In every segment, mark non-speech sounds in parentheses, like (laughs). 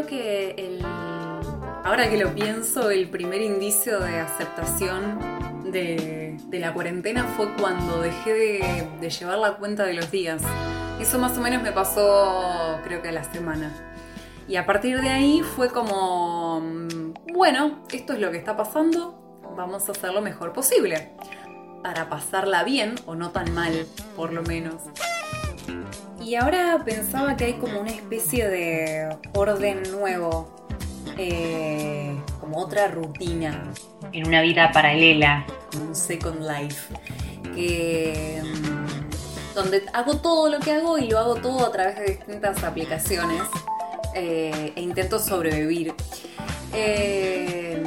creo que el, ahora que lo pienso, el primer indicio de aceptación de, la cuarentena fue cuando dejé de, de, llevar la cuenta de los días. Eso más o menos me pasó creo que a la semana. Y a partir de ahí fue como, mm, bueno, esto es lo que está pasando, vamos a hacer lo mejor posible. Para pasarla bien o no tan mal, por lo menos. Y ahora pensaba que hay como una especie de orden nuevo, eh, como otra rutina. En una vida paralela. Un second life. Que, mm, donde hago todo lo que hago y lo hago todo a través de distintas aplicaciones eh, e intento sobrevivir. Eh,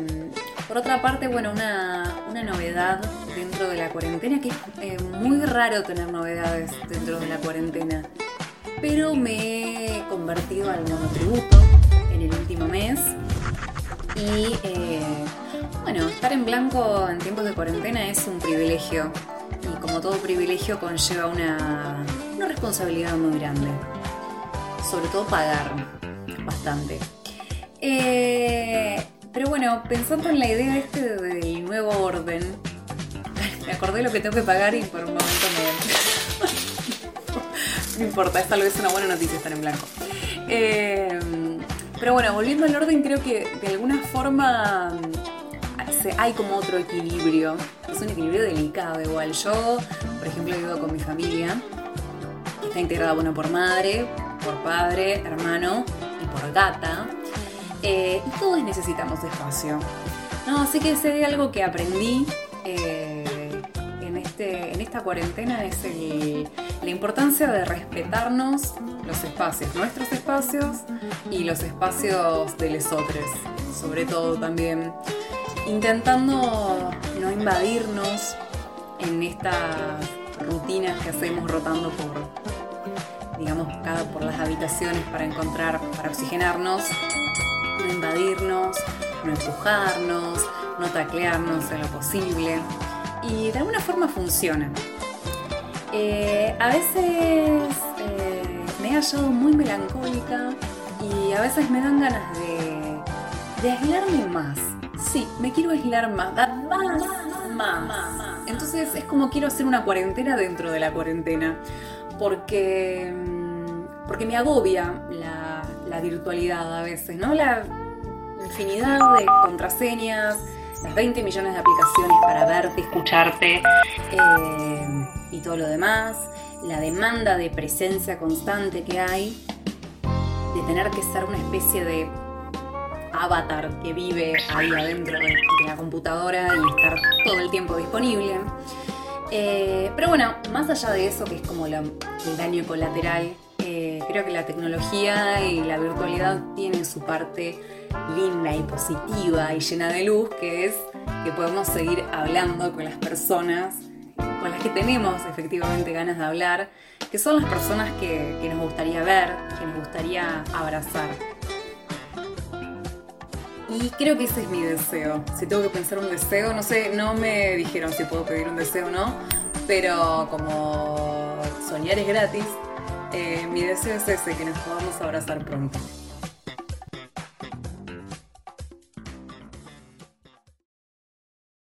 por otra parte, bueno, una, una, novedad dentro de la cuarentena, que es muy raro tener novedades dentro de la cuarentena pero me he convertido al monotributo en el último mes. Y eh, bueno, estar en blanco en tiempos de cuarentena es un privilegio. Y como todo privilegio conlleva una, responsabilidad muy grande. Sobre todo pagar bastante. Eh, pero bueno, pensando en la idea este del nuevo orden, (laughs) me acordé lo que tengo que pagar y por un momento me, no importa, es tal vez una buena noticia estar en blanco. Eh, pero bueno, volviendo al orden, creo que de alguna forma mm, hay como otro equilibrio. Es un equilibrio delicado igual. Yo, por ejemplo, vivo con mi familia, está integrada bueno, por madre, por padre, hermano y por gata. Eh, y todos necesitamos espacio. Así que sé algo que aprendí. Eh, este, en esta cuarentena es la importancia de respetarnos los espacios, nuestros espacios y los espacios de los otros, sobre todo también intentando no invadirnos en estas rutinas que hacemos rotando por, digamos, cada por las habitaciones para encontrar, para oxigenarnos, no invadirnos, no empujarnos, no taclearnos en lo posible y de alguna forma funciona. Eh, a veces eh, me he hallado muy melancólica y a veces me dan ganas de, de aislarme más. Sí, me quiero aislar más, más, más, Entonces es como quiero hacer una cuarentena dentro de la cuarentena, porque, mm, porque me agobia la virtualidad a veces, ¿no? La infinidad de contraseñas, las 20 millones de aplicaciones para verte, escucharte eh, y todo lo demás, la demanda de presencia constante que hay, de tener que ser una especie de avatar que vive ahí adentro de, la computadora y estar todo el tiempo disponible. Eh, pero bueno, más allá de eso, que es como el daño colateral, creo que la tecnología y la virtualidad tienen su parte linda y positiva y llena de luz, que es que podemos seguir hablando con las personas con las que tenemos efectivamente ganas de hablar, que son las personas que, nos gustaría ver, que nos gustaría abrazar. Y creo que ese es mi deseo. Si tengo que pensar un deseo, no sé, no me dijeron si puedo pedir un deseo o no, pero como soñar es gratis, eh, mi deseo es ese, que nos podamos abrazar pronto.